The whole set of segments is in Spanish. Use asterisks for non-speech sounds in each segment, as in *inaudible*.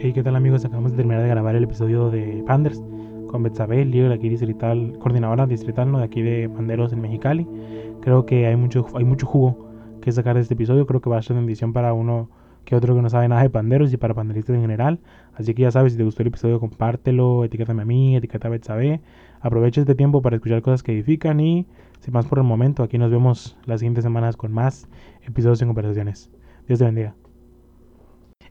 Hey, ¿qué tal amigos? Acabamos de terminar de grabar el episodio de Panders con Betsabe, líder aquí distrital, coordinadora distrital ¿no? de aquí de Panderos en Mexicali. Creo que hay mucho, hay mucho jugo que sacar de este episodio. Creo que va a ser bendición para uno que otro que no sabe nada de panderos y para panderistas en general. Así que ya sabes, si te gustó el episodio, compártelo, etiquétame a mí, etiqueta a Betsabe. Aprovecha este tiempo para escuchar cosas que edifican y, sin más por el momento, aquí nos vemos las siguientes semanas con más episodios en conversaciones. Dios te bendiga.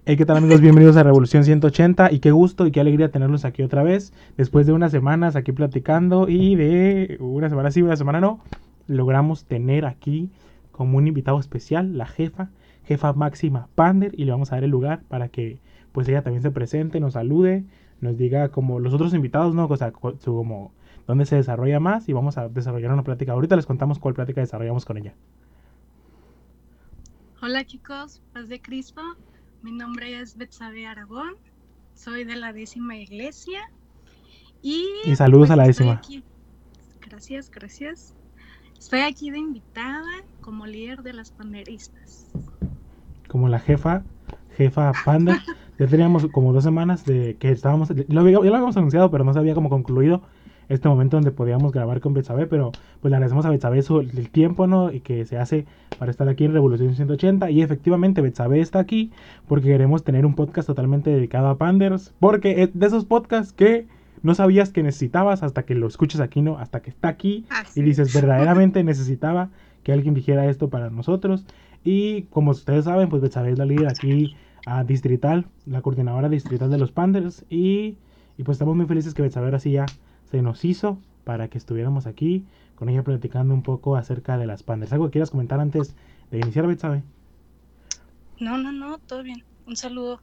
Hey, ¿qué tal amigos? Bienvenidos a Revolución 180 y qué gusto y qué alegría tenerlos aquí otra vez. Después de unas semanas aquí platicando y de una semana sí, una semana no, logramos tener aquí como un invitado especial la jefa, jefa máxima Pander y le vamos a dar el lugar para que pues ella también se presente, nos salude, nos diga como los otros invitados, ¿no? O sea, como dónde se desarrolla más y vamos a desarrollar una plática. Ahorita les contamos cuál plática desarrollamos con ella. Hola chicos, paz de Cristo. Mi nombre es Betsabe Aragón, soy de la décima iglesia y, y saludos a la décima. Aquí. Gracias, gracias. Estoy aquí de invitada como líder de las panderistas. Como la jefa, jefa panda. *laughs* ya teníamos como dos semanas de que estábamos, ya lo habíamos anunciado, pero no se había como concluido este momento donde podíamos grabar con Betsabe, pero pues le agradecemos a Betsabe el tiempo, ¿no? Y que se hace para estar aquí en Revolución 180. Y efectivamente Betsabe está aquí porque queremos tener un podcast totalmente dedicado a Panders, porque es de esos podcasts que no sabías que necesitabas hasta que lo escuches aquí, ¿no? Hasta que está aquí y dices, *laughs* verdaderamente necesitaba que alguien dijera esto para nosotros. Y como ustedes saben, pues Betsabe es la líder aquí a distrital, la coordinadora distrital de los Panders. Y, y pues estamos muy felices que Betsabe así ya se nos hizo para que estuviéramos aquí con ella platicando un poco acerca de las Panders. ¿Algo que quieras comentar antes de iniciar, Betsabe? No, no, no, todo bien. Un saludo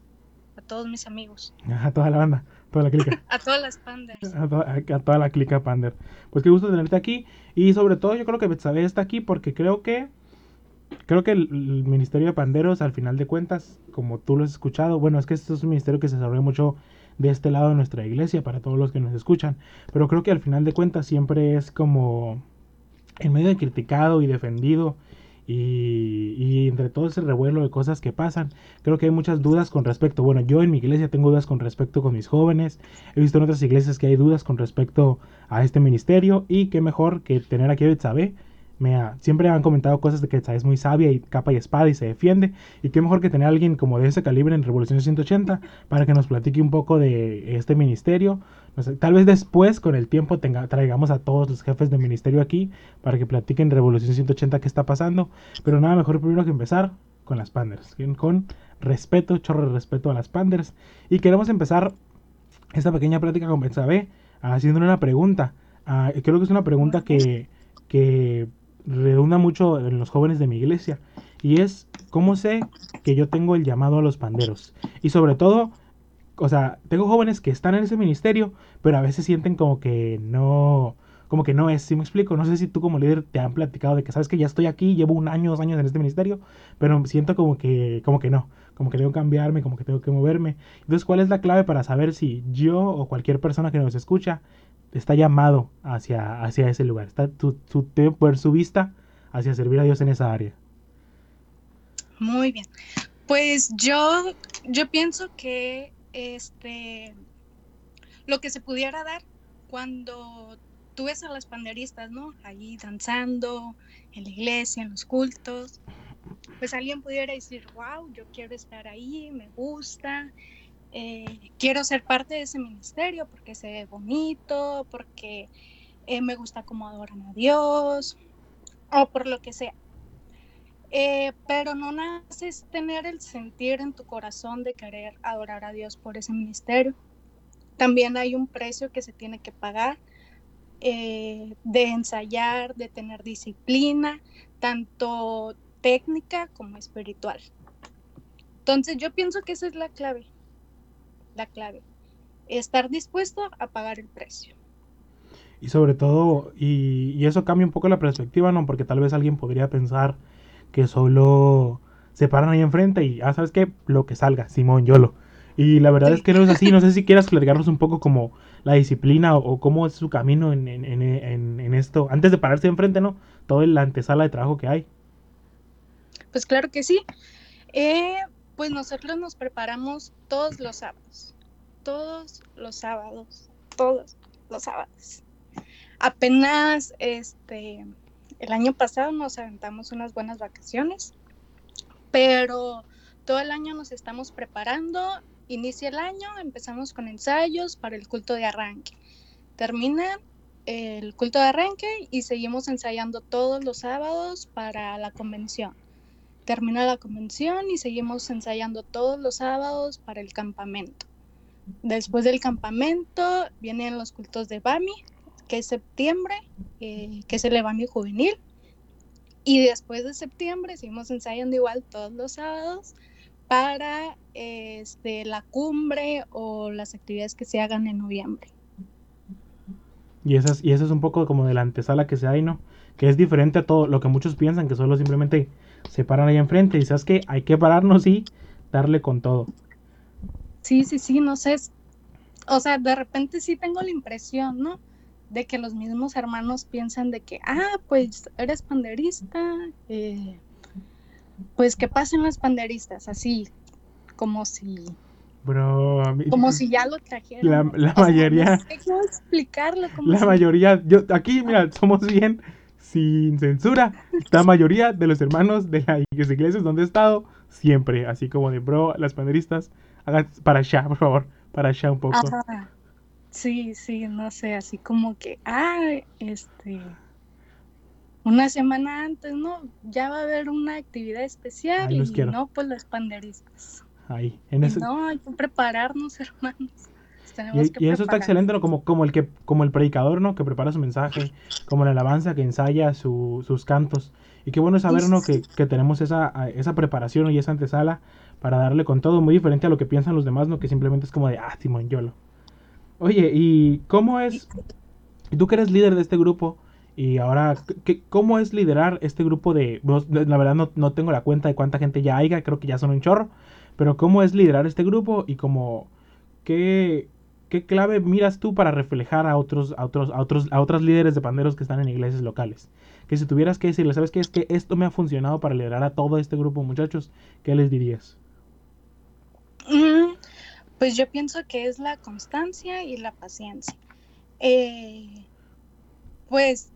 a todos mis amigos. *laughs* A toda la banda, toda la clica. *laughs* a todas las Panders. A, to a, toda la clica Pander. Pues qué gusto tenerte aquí. Y sobre todo yo creo que Betsabe está aquí porque creo que creo que el, el, Ministerio de Panderos, al final de cuentas, como tú lo has escuchado, bueno, es que esto es un ministerio que se desarrolla mucho de este lado de nuestra iglesia para todos los que nos escuchan. Pero creo que al final de cuentas siempre es como en medio de criticado y defendido. Y, y, entre todo ese revuelo de cosas que pasan, creo que hay muchas dudas con respecto. Bueno, yo en mi iglesia tengo dudas con respecto con mis jóvenes. He visto en otras iglesias que hay dudas con respecto a este ministerio. Y qué mejor que tener aquí a Betsabe me ha, siempre han comentado cosas de que es muy sabia y capa y espada y se defiende. Y qué mejor que tener a alguien como de ese calibre en Revolución 180 para que nos platique un poco de este ministerio. Tal vez después, con el tiempo, traigamos a todos los jefes de ministerio aquí para que platiquen Revolución 180 qué está pasando. Pero nada mejor primero que empezar con las Panders. Con respeto, chorro de respeto a las Panders. Y queremos empezar esta pequeña plática con Betsabe haciéndole una pregunta. Uh, creo que es una pregunta que, que redunda mucho en los jóvenes de mi iglesia. Y es, ¿cómo sé que yo tengo el llamado a los panderos? Y sobre todo, o sea, tengo jóvenes que están en ese ministerio, pero a veces sienten como que no, como que no es, si me explico? No sé si tú como líder te han platicado de que sabes que ya estoy aquí, llevo un año, dos años en este ministerio, pero siento como que, como que no, como que tengo que cambiarme, como que tengo que moverme. Entonces, ¿cuál es la clave para saber si yo o cualquier persona que nos escucha está llamado hacia, hacia ese lugar, está tu, tu, por su vista hacia servir a Dios en esa área. Muy bien. Pues yo, yo pienso que este lo que se pudiera dar cuando tú ves a las panderistas, ¿no? Allí danzando, en la iglesia, en los cultos, pues alguien pudiera decir, wow, yo quiero estar ahí, me gusta, eh, quiero ser parte de ese ministerio porque se ve bonito, porque eh, me gusta cómo adoran a Dios o por lo que sea. Eh, pero no naces tener el sentir en tu corazón de querer adorar a Dios por ese ministerio. También hay un precio que se tiene que pagar de ensayar, de tener disciplina, tanto técnica como espiritual. Entonces yo pienso que esa es la clave, la clave. Estar dispuesto a pagar el precio. Y sobre todo, y, y, eso cambia un poco la perspectiva, ¿no? Porque tal vez alguien podría pensar que solo se paran ahí enfrente y, ah, ¿sabes qué? Lo que salga, Simón, Yolo. Y la verdad sí. es que no es así. No sé si quieras platicarnos un poco como la disciplina o, o cómo es su camino en, en, en, en, esto. Antes de pararse enfrente, ¿no? Todo la antesala de trabajo que hay. Pues claro que sí. Eh, Pues nosotros nos preparamos todos los sábados, todos los sábados, todos los sábados. Apenas este el año pasado nos aventamos unas buenas vacaciones, pero todo el año nos estamos preparando. Inicia el año, empezamos con ensayos para el culto de arranque. Termina el culto de arranque y seguimos ensayando todos los sábados para la convención. Termina la convención y seguimos ensayando todos los sábados para el campamento. Después del campamento vienen los cultos de Bami, que es septiembre, eh, que es el Bami juvenil. Y después de septiembre seguimos ensayando igual todos los sábados para este, la cumbre o las actividades que se hagan en noviembre. Y, esas, y eso es un poco como de la antesala que se hay, ¿no? Que es diferente a todo lo que muchos piensan, que solo simplemente se paran ahí enfrente y sabes que hay que pararnos y darle con todo. Sí, sí, sí, no sé. O sea, de repente sí tengo la impresión, ¿no? De que los mismos hermanos piensan de que, ah, pues eres panderista, eh, pues que pasen los panderistas, así, como si Bro, como si ya lo trajeran. La, mayoría. cómo explicarlo. la mayoría, yo aquí, mira, somos bien sin censura. La mayoría de los hermanos de las iglesias donde he estado, siempre, así como de bro, las panderistas, hagan para allá, por favor, para allá un poco. Sí, sí, no sé, así como que, ah, este, una semana antes, ¿no? Ya va a haber una actividad especial y no, pues las panderistas. Ahí, en ese... No, hay que prepararnos, *laughs* hermanos. Y, eso está excelente, ¿no? Como, como, el que, como el predicador, ¿no? Que prepara su mensaje, como la alabanza que ensaya sus cantos. Y qué bueno saber, ¿no? Que, que, tenemos esa, esa preparación y esa antesala para darle con todo, muy diferente a lo que piensan los demás, ¿no? Que simplemente es como de, ah, Simón Yolo. Oye, ¿y cómo es? Tú que eres líder de este grupo, y ahora, ¿qué, ¿cómo es liderar este grupo de... La verdad no, no tengo la cuenta de cuánta gente ya haya, creo que ya son un chorro, pero ¿cómo es liderar este grupo y cómo... ¿Qué, qué clave miras tú para reflejar a otros, a otros, otros, a otros líderes de panderos que están en iglesias locales? Que si tuvieras que decirles, ¿sabes qué? Es que esto me ha funcionado para liderar a todo este grupo, muchachos, ¿qué les dirías? Mm, pues yo pienso que es la constancia y la paciencia. Eh, pues,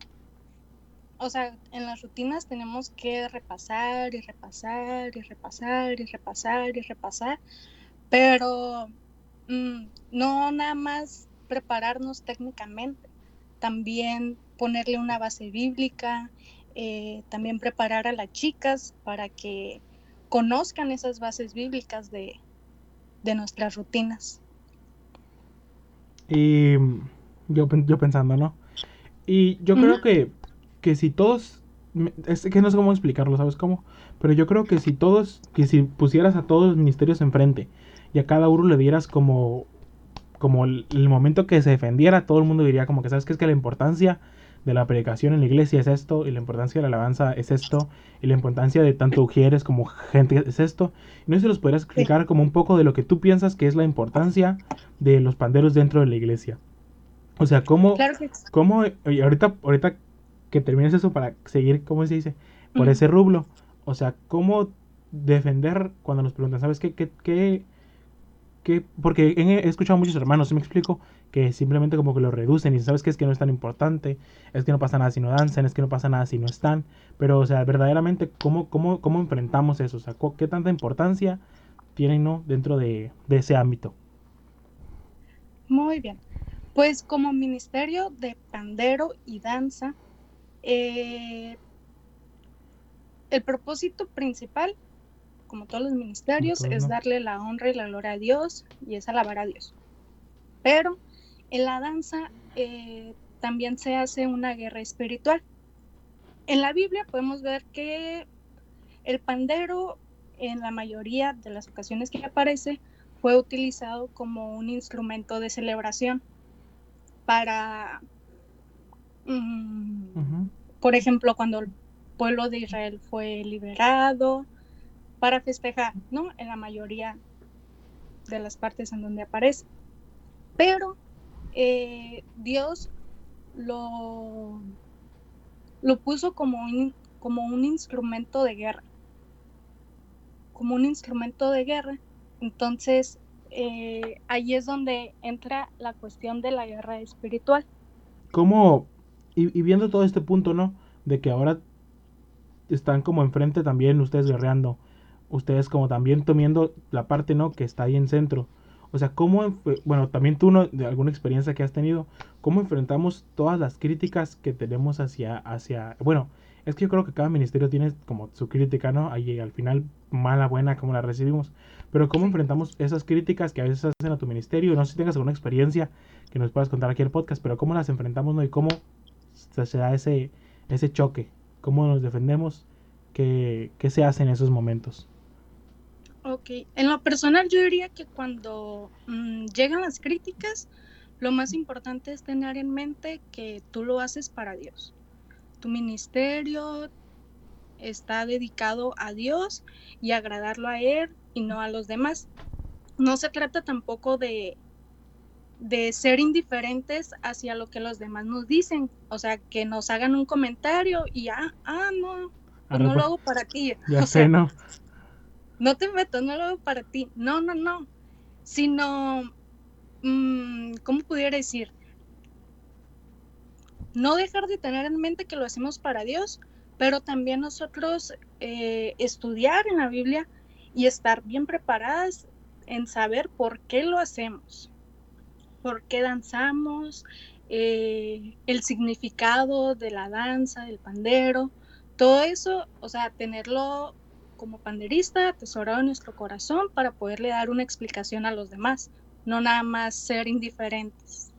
o sea, en las rutinas tenemos que repasar y repasar y repasar y repasar y repasar, pero Mm, no nada más prepararnos técnicamente, también ponerle una base bíblica, eh, también preparar a las chicas para que conozcan esas bases bíblicas de, nuestras rutinas. Y yo, yo pensando, ¿no? Y yo creo que, que si todos, es que no sé cómo explicarlo, ¿sabes cómo? Pero yo creo que si todos, que si pusieras a todos los ministerios enfrente y a cada uno le dieras como, como el, momento que se defendiera, todo el mundo diría como que, ¿sabes qué? Es que la importancia de la predicación en la iglesia es esto, y la importancia de la alabanza es esto, y la importancia de tanto ujieres como gente es esto. Y no si los podrías explicar como un poco de lo que tú piensas que es la importancia de los panderos dentro de la iglesia. O sea, cómo, cómo y ahorita, ahorita que termines eso para seguir, ¿cómo se dice? Por ese rublo. O sea, cómo defender cuando nos preguntan, ¿sabes qué, qué, qué porque he, escuchado a muchos hermanos, me explico, que simplemente como que lo reducen y sabes que es que no es tan importante, es que no pasa nada si no danzan, es que no pasa nada si no están, pero o sea, verdaderamente, ¿cómo, cómo, cómo enfrentamos eso? O sea, ¿qué tanta importancia tienen ¿no? dentro de, ese ámbito? Muy bien. Pues como Ministerio de Pandero y Danza, eh, el propósito principal como todos los ministerios, es darle la honra y la gloria a Dios y es alabar a Dios. Pero en la danza eh, también se hace una guerra espiritual. En la Biblia podemos ver que el pandero, en la mayoría de las ocasiones que aparece, fue utilizado como un instrumento de celebración para, mm, por ejemplo, cuando el pueblo de Israel fue liberado, para festejar, ¿no? En la mayoría de las partes en donde aparece. Pero eh, Dios lo, lo puso como un, como un instrumento de guerra, como un instrumento de guerra. Entonces, eh, ahí es donde entra la cuestión de la guerra espiritual. ¿Cómo, y, viendo todo este punto, ¿no? De que ahora están como enfrente también ustedes guerreando, ustedes como también tomando la parte, ¿no? Que está ahí en centro. O sea, ¿cómo, bueno, también tú, ¿no? De alguna experiencia que has tenido, ¿cómo enfrentamos todas las críticas que tenemos hacia, hacia, bueno, es que yo creo que cada ministerio tiene como su crítica, ¿no? Ahí al final, mala, buena, como la recibimos. Pero ¿cómo enfrentamos esas críticas que a veces hacen a tu ministerio? No sé si tengas alguna experiencia que nos puedas contar aquí en el podcast, pero ¿cómo las enfrentamos, ¿no? Y cómo se da ese, ese choque, cómo nos defendemos, qué, qué se hace en esos momentos. Ok, en lo personal yo diría que cuando mm, llegan las críticas, lo más importante es tener en mente que tú lo haces para Dios. Tu ministerio está dedicado a Dios y agradarlo a Él y no a los demás. No se trata tampoco de de ser indiferentes hacia lo que los demás nos dicen. O sea, que nos hagan un comentario y ah, ah, no, pues no lo hago para ti. Ya *laughs* sé, ¿no? No te meto, no lo hago para ti. No, no, no. Sino, mm, ¿cómo pudiera decir? No dejar de tener en mente que lo hacemos para Dios, pero también nosotros eh, estudiar en la Biblia y estar bien preparadas en saber por qué lo hacemos por qué danzamos, eh, el significado de la danza, del pandero, todo eso, o sea, tenerlo como panderista atesorado en nuestro corazón para poderle dar una explicación a los demás, no nada más ser indiferentes.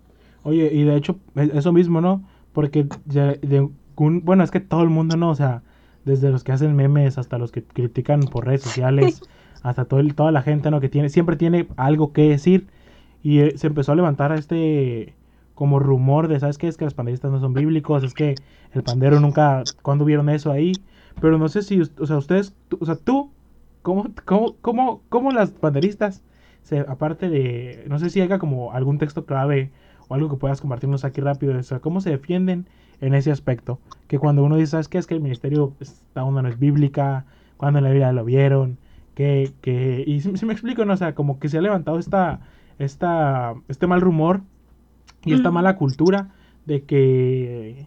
Oye, y de hecho, e, eso mismo, ¿no? Porque de, bueno, es que todo el mundo, ¿no? O sea, desde los que hacen memes hasta los que critican por redes sociales, *laughs* hasta todo toda la gente, ¿no? Que tiene, siempre tiene algo que decir y eh, se empezó a levantar este como rumor de, ¿sabes qué? Es que los panderistas no son bíblicos, es que el pandero nunca, ¿cuándo vieron eso ahí? Pero no sé si, o sea, ustedes, o sea, tú, ¿cómo, cómo, cómo, cómo las panderistas, se, aparte de, no sé si haya como algún texto clave o algo que puedas compartirnos aquí rápido, o sea, ¿cómo se defienden en ese aspecto? Que cuando uno dice, ¿sabes qué? Es que el ministerio, esta onda no es bíblica, cuando en la Biblia lo vieron, que, que, y si, me explico, ¿no? O sea, como que se ha levantado esta esta, este mal rumor y esta mala cultura de que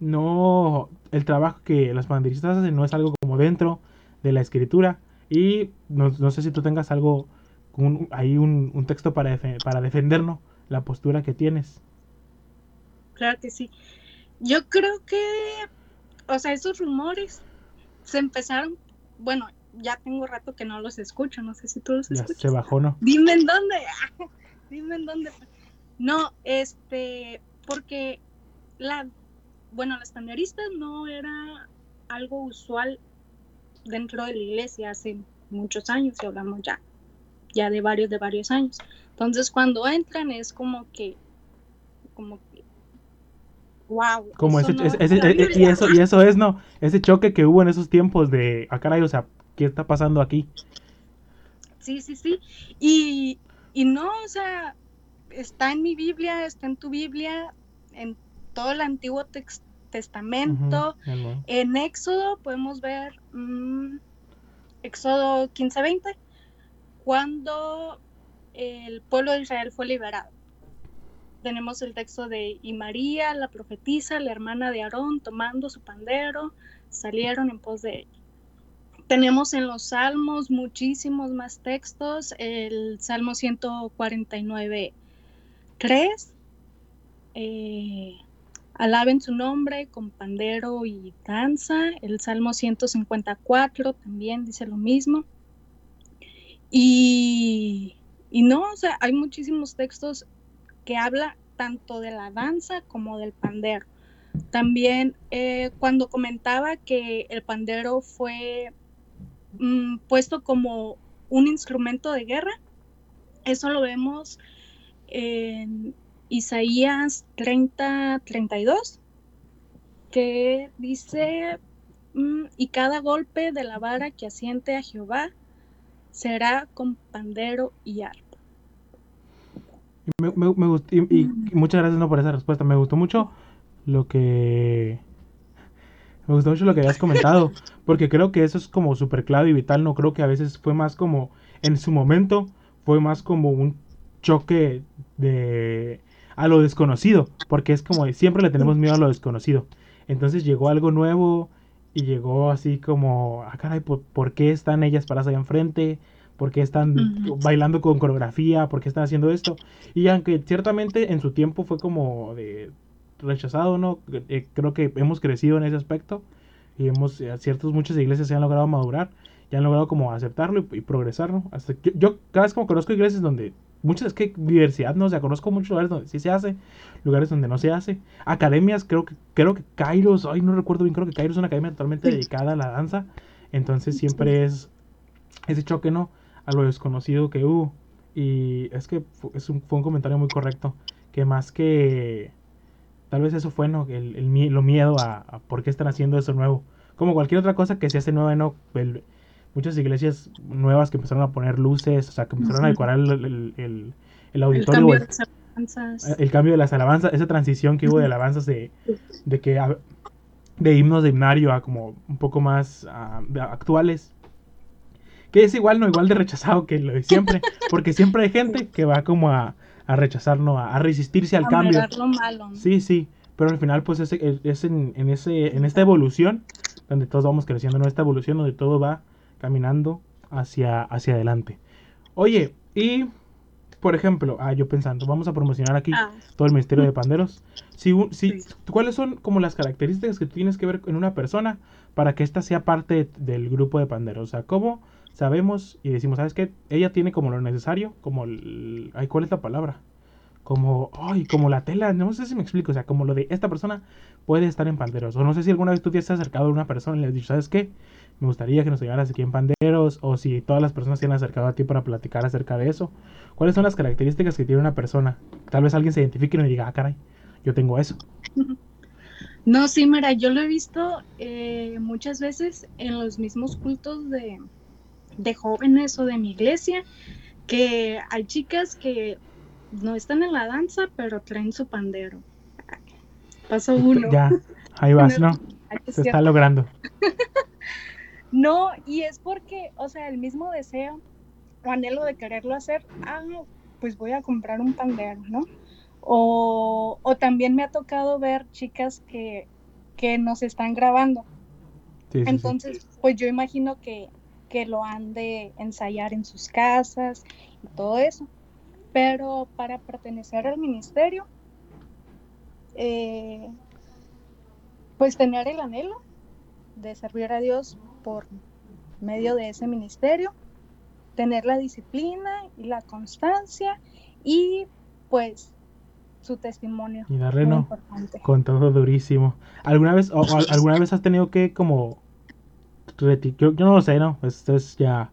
no el trabajo que las banderistas hacen no es algo como dentro de la escritura y no, sé si tú tengas algo un, ahí un, texto para, para defendernos la postura que tienes claro que sí yo creo que o sea esos rumores se empezaron bueno ya tengo rato que no los escucho, no sé si tú los escuchas. Se bajó, ¿no? Dime en dónde, *laughs* dime en dónde. No, este, porque la, bueno, las panderistas no era algo usual dentro de la iglesia hace muchos años, y hablamos ya, ya de varios, de varios años. Entonces, cuando entran es como que, como que, wow. Como ese, y eso, y eso es, ¿no? Ese choque que hubo en esos tiempos de, ah, caray, o sea, ¿qué está pasando aquí? Sí, sí, sí. Y, no, o sea, está en mi Biblia, está en tu Biblia, en todo el Antiguo Testamento. En Éxodo podemos ver mm, Éxodo 15-20, cuando el pueblo de Israel fue liberado. Tenemos el texto de y María, la profetisa, la hermana de Aarón, tomando su pandero, salieron en pos de ella. Tenemos en los salmos muchísimos más textos. El Salmo 149, 3. Eh, alaben su nombre con pandero y danza. El Salmo 154 también dice lo mismo. Y, no, o sea, hay muchísimos textos que habla tanto de la danza como del pandero. También eh, cuando comentaba que el pandero fue Mm, puesto como un instrumento de guerra. Eso lo vemos en Isaías 30, 32, que dice, mm, y cada golpe de la vara que asiente a Jehová será con pandero y arpa. Me, y, muchas gracias no por esa respuesta. Me gustó mucho lo que Me gustó mucho lo que habías comentado, porque creo que eso es como súper clave y vital, no creo que a veces fue más como, en su momento, fue más como un choque de a lo desconocido, porque es como siempre le tenemos miedo a lo desconocido. Entonces llegó algo nuevo y llegó así como, ah, caray, ¿por, qué están ellas paradas ahí enfrente? ¿Por qué están bailando con coreografía? ¿Por qué están haciendo esto? Y aunque ciertamente en su tiempo fue como de rechazado, ¿no? Eh, creo que hemos crecido en ese aspecto y hemos, eh, ciertas, muchas iglesias se han logrado madurar y han logrado como aceptarlo y, progresar, ¿no? Hasta que, yo cada vez como conozco iglesias donde muchas, es que diversidad, ¿no? O sea, conozco muchos lugares donde sí se hace, lugares donde no se hace. Academias, creo que, creo que Kairos, ay, no recuerdo bien, creo que Kairos es una academia totalmente dedicada a la danza. Entonces siempre es ese choque, ¿no? A lo desconocido que hubo. Y es que es un, fue un comentario muy correcto. Que más que Tal vez eso fue ¿no? el, el, lo miedo a, por qué están haciendo eso nuevo. Como cualquier otra cosa que se hace nueva, ¿no? Muchas iglesias nuevas que empezaron a poner luces, o sea, que empezaron a decorar el, el auditorio. El cambio, de alabanzas. el cambio de las alabanzas, esa transición que hubo de alabanzas de, de que de himnos de himnario a como un poco más actuales. Que es igual, no igual de rechazado que lo de siempre, *laughs* porque siempre hay gente que va como a, a rechazar, ¿no? A, resistirse al cambio. Sí, sí, pero al final pues es, es en, en, ese, en esta evolución donde todos vamos creciendo, ¿no? Esta evolución donde todo va caminando hacia, hacia adelante. Oye, y por ejemplo, ah, yo pensando, vamos a promocionar aquí ah. todo el Ministerio de Panderos. Si, si, ¿Cuáles son como las características que tú tienes que ver en una persona para que ésta sea parte del grupo de panderos? O sea, ¿cómo sabemos y decimos, ¿sabes qué? Ella tiene como lo necesario, como el... Ay, ¿cuál es la palabra? Como, ay, como la tela, no sé si me explico, o sea, como lo de esta persona puede estar en Panderos. O no sé si alguna vez tú te has acercado a una persona y le has dicho, ¿sabes qué? Me gustaría que nos ayudaras aquí en Panderos, o si todas las personas se han acercado a ti para platicar acerca de eso. ¿Cuáles son las características que tiene una persona? Tal vez alguien se identifique y me diga, ah, caray, yo tengo eso. *laughs* No, sí, mira, yo lo he visto eh, muchas veces en los mismos cultos de, de jóvenes o de mi iglesia, que hay chicas que no están en la danza, pero traen su pandero. Paso uno. Ya, ahí vas, ¿no? Se está logrando. *laughs* no, y es porque, o sea, el mismo deseo o anhelo de quererlo hacer, ah, pues voy a comprar un pandero, ¿no? O, o también me ha tocado ver chicas que, que nos están grabando. Entonces, pues yo imagino que que lo han de ensayar en sus casas y todo eso. Pero para pertenecer al ministerio, eh, pues tener el anhelo de servir a Dios por medio de ese ministerio, tener la disciplina y la constancia y pues su testimonio. Y darle no, con todo durísimo. ¿Alguna vez, o, alguna vez has tenido que como yo, no lo sé, ¿no? Esto es ya...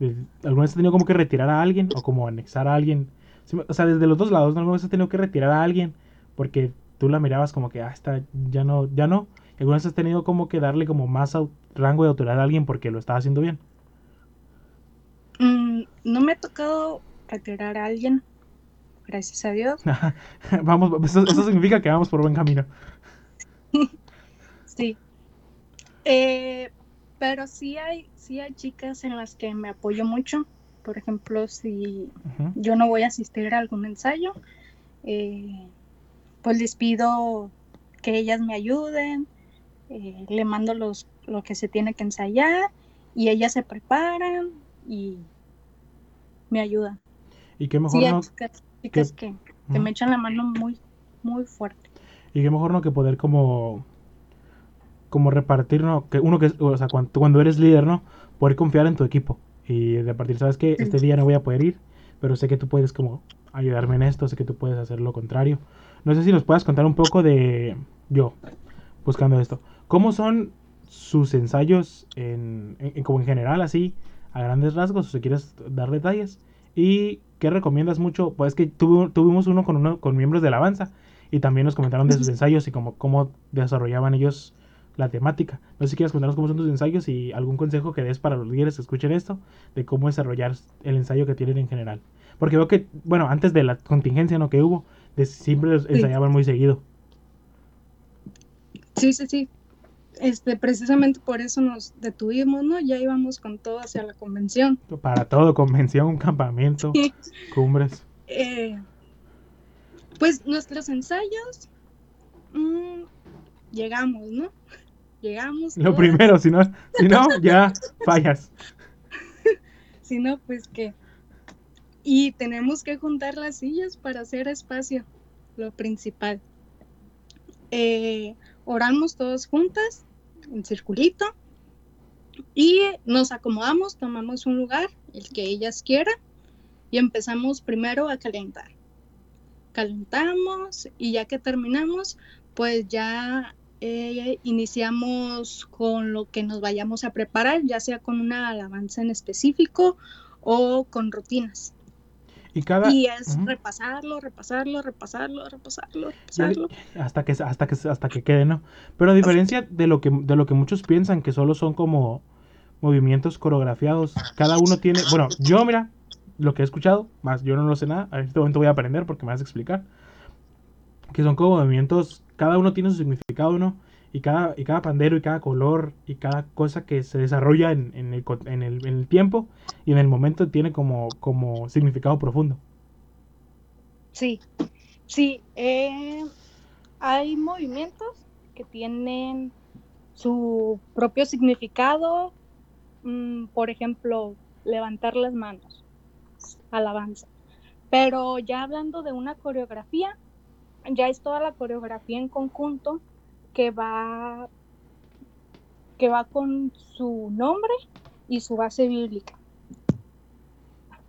Eh, ¿Alguna vez has tenido como que retirar a alguien o como anexar a alguien? O sea, desde los dos lados, ¿no? ¿Alguna vez has tenido que retirar a alguien porque tú la mirabas como que, ah, está, ya no, ya no? ¿Y alguna vez has tenido como que darle como más rango de autoridad a alguien porque lo estaba haciendo bien? Mm, no me ha tocado retirar a alguien, gracias a Dios. *laughs* vamos, eso, eso significa que vamos por buen camino. *laughs* sí. Eh, pero sí hay, sí hay chicas en las que me apoyo mucho. Por ejemplo, si yo no voy a asistir a algún ensayo, eh, pues les pido que ellas me ayuden, eh, le mando los, lo que se tiene que ensayar y ellas se preparan y me ayudan. Y qué mejor no... Chicas, que, que me echan la mano muy, muy fuerte. Y qué mejor no que poder como como repartir, ¿no? Que uno que, o sea, cuando, cuando eres líder, ¿no? Poder confiar en tu equipo y repartir, ¿sabes qué? Este día no voy a poder ir, pero sé que tú puedes como ayudarme en esto, sé que tú puedes hacer lo contrario. No sé si nos puedas contar un poco de yo, buscando esto. ¿Cómo son sus ensayos en, como en general, así, a grandes rasgos, o si quieres dar detalles? ¿Y qué recomiendas mucho? Pues que tuvimos uno con, uno con miembros de la Avanza y también nos comentaron de sus ensayos y cómo, cómo desarrollaban ellos la temática. No sé si quieres contarnos cómo son tus ensayos y algún consejo que des para los líderes que escuchen esto, de cómo desarrollar el ensayo que tienen en general. Porque veo que, bueno, antes de la contingencia ¿no? que hubo, siempre ensayaban muy seguido. Sí, sí, sí. este, precisamente por eso nos detuvimos, ¿no? Ya íbamos con todo hacia la convención. Para todo, convención, campamento, cumbres. Eh, pues nuestros ensayos, mm, llegamos, ¿no? Llegamos. Lo primero, si no, si no, ya fallas. *laughs* si no, pues que. Y tenemos que juntar las sillas para hacer espacio, lo principal. Eh, oramos todos juntas, en circulito, y nos acomodamos, tomamos un lugar, el que ellas quieran, y empezamos primero a calentar. Calentamos y ya que terminamos, pues ya eh, iniciamos con lo que nos vayamos a preparar, ya sea con una alabanza en específico o con rutinas. Y, cada... y es repasarlo, repasarlo, repasarlo, repasarlo, repasarlo. Hasta que, hasta que, hasta que quede, ¿no? Pero a diferencia de lo, que, de lo que muchos piensan, que solo son como movimientos coreografiados, cada uno tiene, bueno, yo mira, lo que he escuchado, más yo no lo sé nada, en este momento voy a aprender porque me vas a explicar, que son como movimientos, cada uno tiene su significado, ¿no? Y cada, y cada pandero y cada color y cada cosa que se desarrolla en, en, el, en, el, en el, tiempo y en el momento tiene como, como significado profundo. Sí, sí. Eh, hay movimientos que tienen su propio significado. Mm, por ejemplo, levantar las manos, alabanza. Pero ya hablando de una coreografía, ya es toda la coreografía en conjunto que va que va con su nombre y su base bíblica.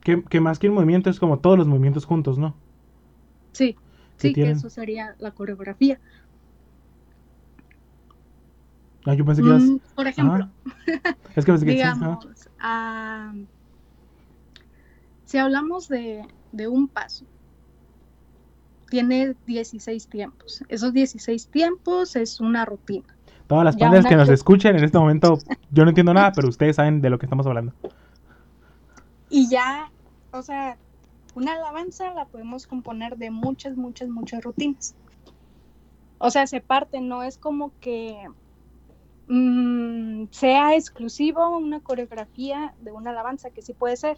Que, más que un movimiento es como todos los movimientos juntos, ¿no? Sí, sí, que eso sería la coreografía. Ah, yo pensé que ibas... Mm, por ejemplo, es que pensé que *laughs* digamos, si hablamos de, de un paso, tiene 16 tiempos. Esos 16 tiempos es una rutina. Todas las padres que nos escuchen en este momento, *laughs* yo no entiendo nada, pero ustedes saben de lo que estamos hablando. Y ya, o sea, una alabanza la podemos componer de muchas, muchas, muchas rutinas. O sea, se parte, no es como que mm, sea exclusivo una coreografía de una alabanza, que sí puede ser,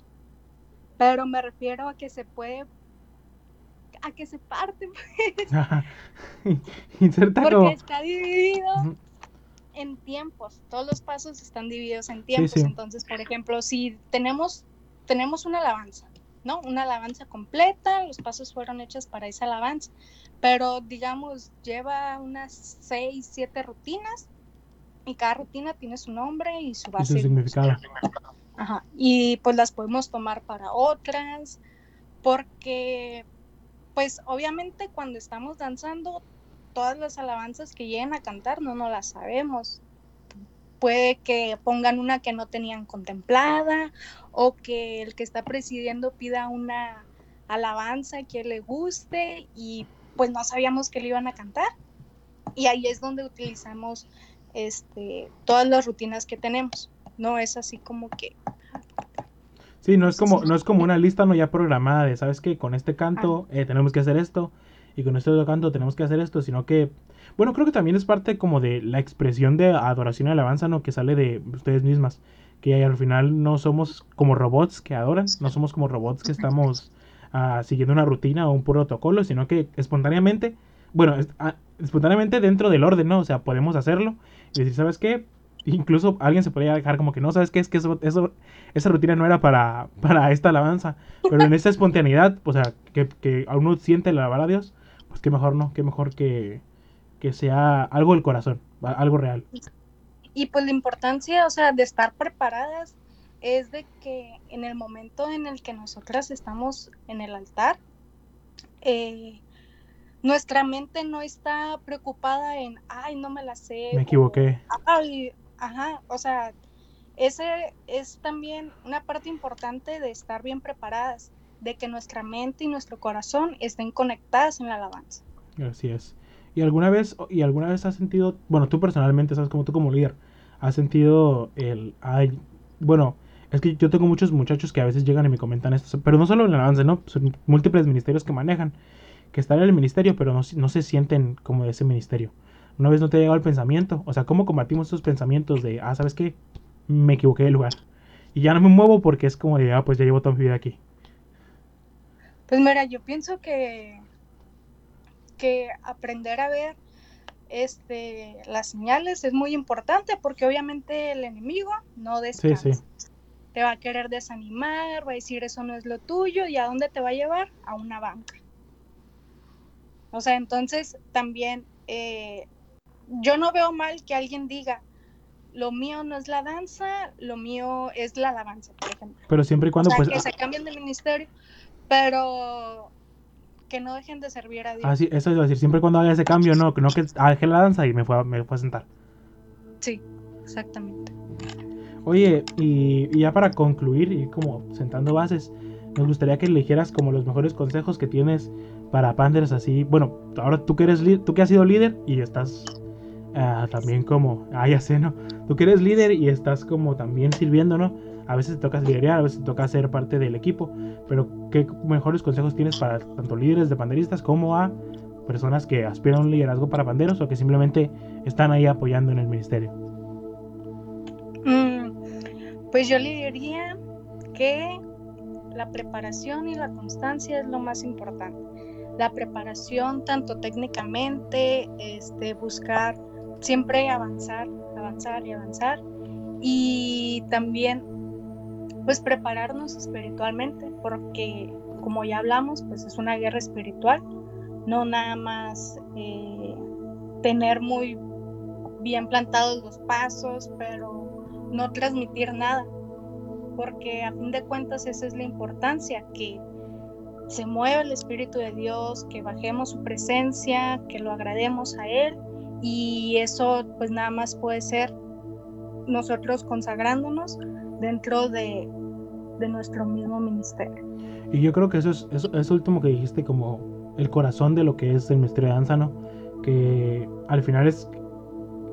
pero me refiero a que se puede a que se parte, pues. *laughs* Porque está dividido en tiempos. Todos los pasos están divididos en tiempos. Entonces, por ejemplo, si tenemos, tenemos una alabanza, ¿no? Una alabanza completa, los pasos fueron hechos para esa alabanza. Pero, digamos, lleva unas seis, siete rutinas y cada rutina tiene su nombre y su base. Y su significado. Ajá. Y pues las podemos tomar para otras, porque pues obviamente cuando estamos danzando, todas las alabanzas que lleguen a cantar no no las sabemos. Puede que pongan una que no tenían contemplada o que el que está presidiendo pida una alabanza que le guste y pues no sabíamos que le iban a cantar. Y ahí es donde utilizamos este, todas las rutinas que tenemos. No es así como que Sí, no es como, no es como una lista no ya programada de, ¿sabes qué? Con este canto eh, tenemos que hacer esto y con este otro canto tenemos que hacer esto, sino que, bueno, creo que también es parte como de la expresión de adoración y alabanza, ¿no? Que sale de ustedes mismas, que al final no somos como robots que adoran, no somos como robots que estamos uh, siguiendo una rutina o un protocolo, sino que espontáneamente, bueno, ah, espontáneamente dentro del orden, ¿no? O sea, podemos hacerlo y decir, ¿sabes qué? Incluso alguien se podría dejar como que no, ¿sabes qué? Es que eso, eso, esa rutina no era para, para esta alabanza. Pero en esa espontaneidad, o sea, que, que uno siente la alabar a Dios, pues qué mejor, ¿no? Qué mejor que, que sea algo del corazón, algo real. Y pues la importancia, o sea, de estar preparadas es de que en el momento en el que nosotras estamos en el altar, eh, nuestra mente no está preocupada en, ay, no me la sé. Me equivoqué. ay, Ajá, o sea, ese es también una parte importante de estar bien preparadas, de que nuestra mente y nuestro corazón estén conectadas en la alabanza. Así es. ¿Y alguna vez, y alguna vez has sentido, bueno, tú personalmente, sabes, como tú como líder, has sentido el, ay, bueno, es que yo tengo muchos muchachos que a veces llegan y me comentan esto, pero no solo en la alabanza, ¿no? Son múltiples ministerios que manejan, que están en el ministerio, pero no, no se sienten como de ese ministerio una vez no te ha llegado el pensamiento. O sea, ¿cómo combatimos esos pensamientos de, ah, ¿sabes qué? Me equivoqué de lugar. Y ya no me muevo porque es como de, ah, pues ya llevo toda mi vida aquí. Pues mira, yo pienso que, que aprender a ver este, las señales es muy importante porque obviamente el enemigo no descansa. Te va a querer desanimar, va a decir eso no es lo tuyo y a dónde te va a llevar? A una banca. O sea, entonces también eh, yo no veo mal que alguien diga, lo mío no es la danza, lo mío es la alabanza, por ejemplo. Pero siempre y cuando pues... Que se cambien de ministerio, pero que no dejen de servir a Dios. Ah, sí, eso iba a decir, siempre y cuando haga ese cambio, no, no que ah, dejé la danza y me fue, me fue a sentar. Sí, exactamente. Oye, y, ya para concluir y como sentando bases, nos gustaría que eligieras como los mejores consejos que tienes para Panders así. Bueno, ahora tú que eres tú que has sido líder y estás ah, también como, ah, ya sé, ¿no? Tú que eres líder y estás como también sirviendo, ¿no? A veces te toca liderar, a veces te toca ser parte del equipo, pero ¿qué mejores consejos tienes para tanto líderes de panderistas como a personas que aspiran a un liderazgo para panderos o que simplemente están ahí apoyando en el ministerio? Mm, pues yo le diría que la preparación y la constancia es lo más importante. La preparación tanto técnicamente, este, buscar siempre avanzar, avanzar y avanzar. Y también pues prepararnos espiritualmente, porque como ya hablamos, pues es una guerra espiritual, no nada más eh, tener muy bien plantados los pasos, pero no transmitir nada, porque a fin de cuentas esa es la importancia, que se mueva el Espíritu de Dios, que bajemos su presencia, que lo agrademos a Él y eso pues nada más puede ser nosotros consagrándonos dentro de, nuestro mismo ministerio. Y yo creo que eso es eso, último que dijiste como el corazón de lo que es el ministerio de danza, ¿no? Que al final es,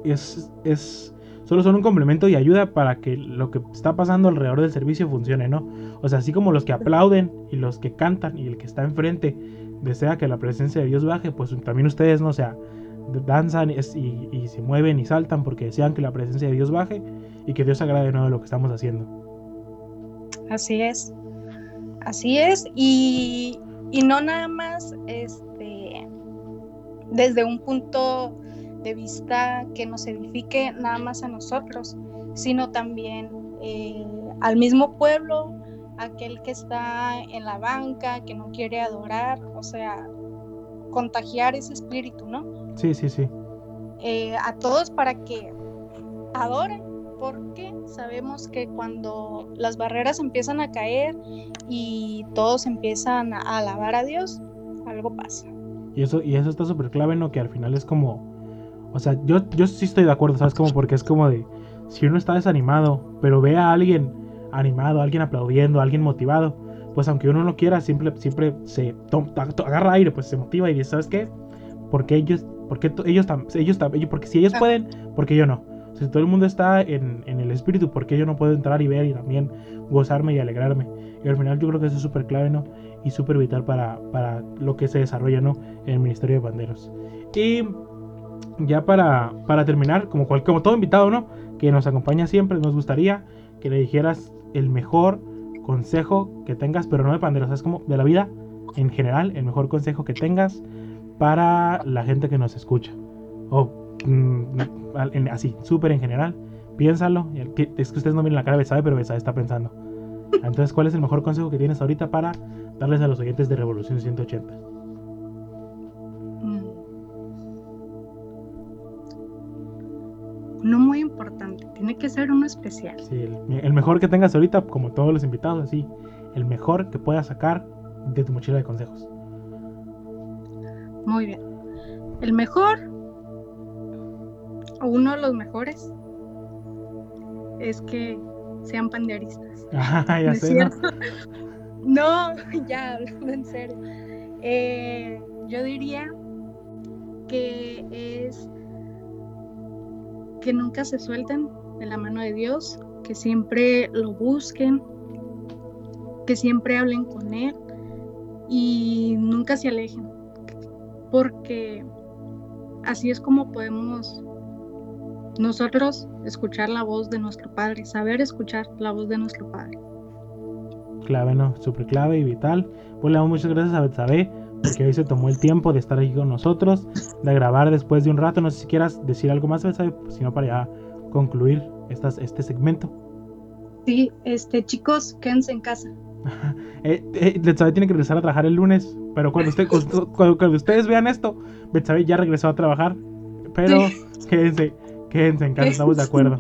es, es solo son un complemento y ayuda para que lo que está pasando alrededor del servicio funcione, ¿no? O sea, así como los que aplauden y los que cantan y el que está enfrente desea que la presencia de Dios baje, pues también ustedes, ¿no? O sea, danzan y, se mueven y saltan porque desean que la presencia de Dios baje y que Dios agrade de nuevo lo que estamos haciendo. Así es, así es, y, no nada más este, desde un punto de vista que nos edifique nada más a nosotros, sino también eh, al mismo pueblo, aquel que está en la banca, que no quiere adorar, o sea, contagiar ese espíritu, ¿no? Sí, sí, sí. Eh, a todos para que adoren, porque sabemos que cuando las barreras empiezan a caer y todos empiezan a alabar a Dios, algo pasa. Y eso, y eso está súper clave, ¿no? Que al final es como, o sea, yo, yo sí estoy de acuerdo, ¿sabes? Como porque es como de, si uno está desanimado, pero ve a alguien animado, a alguien aplaudiendo, a alguien motivado, pues aunque uno no quiera, siempre, siempre se agarra aire, pues se motiva y dice, ¿sabes qué? Porque ellos porque ellos, ellos, ellos, porque si ellos ah. pueden, porque yo no. si todo el mundo está en, el espíritu, porque yo no puedo entrar y ver y también gozarme y alegrarme. Y al final yo creo que eso es súper clave, ¿no? Y súper vital para, para lo que se desarrolla, ¿no? En el Ministerio de Banderos. Y ya para, para terminar, como, cual, como todo invitado, ¿no? Que nos acompaña siempre, nos gustaría que le dijeras el mejor consejo que tengas, pero no de panderos, es como de la vida en general, el mejor consejo que tengas para la gente que nos escucha. O mm, así, súper en general. Piénsalo. Es que ustedes no miren la cara de Besabe, pero Besabe está pensando. Entonces, ¿cuál es el mejor consejo que tienes ahorita para darles a los oyentes de Revolución 180? Mm. No muy importante, tiene que ser uno especial. Sí, el, mejor que tengas ahorita, como todos los invitados, así. El mejor que puedas sacar de tu mochila de consejos. Muy bien. El mejor, o uno de los mejores, es que sean panderistas. *laughs* Ah, ya sé, ¿no? *laughs* *laughs* ya, en serio. Eh, yo diría que es que nunca se suelten de la mano de Dios, que siempre lo busquen, que siempre hablen con Él y nunca se alejen porque así es como podemos nosotros escuchar la voz de nuestro Padre, saber escuchar la voz de nuestro Padre. Clave, ¿no? Súper clave y vital. Pues le damos muchas gracias a Betsabe porque hoy se tomó el tiempo de estar aquí con nosotros, de grabar después de un rato. No sé si quieras decir algo más, Betsabe, sino para ya concluir estas, este segmento. Sí, este, chicos, quédense en casa. *laughs* eh, eh, Betsabe tiene que regresar a trabajar el lunes, pero cuando, usted, *laughs* cuando, cuando ustedes vean esto, Betsabe ya regresó a trabajar, pero quédense, quédense en casa, estamos de acuerdo.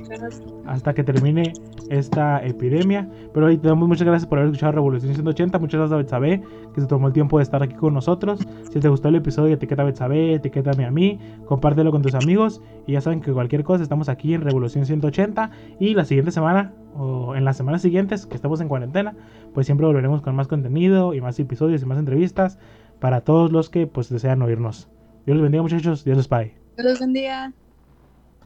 Hasta que termine esta epidemia. Pero hoy te damos muchas gracias por haber escuchado Revolución 180. Muchas gracias a Betsabe, que se tomó el tiempo de estar aquí con nosotros. Si te gustó el episodio, etiqueta a Betsabe, etiquétame a mí, compártelo con tus amigos. Y ya saben que cualquier cosa, estamos aquí en Revolución 180. Y la siguiente semana, o en las semanas siguientes, que estamos en cuarentena, pues siempre volveremos con más contenido y más episodios y más entrevistas para todos los que pues desean oírnos. Dios los bendiga muchachos, Dios los pague. Dios los bendiga.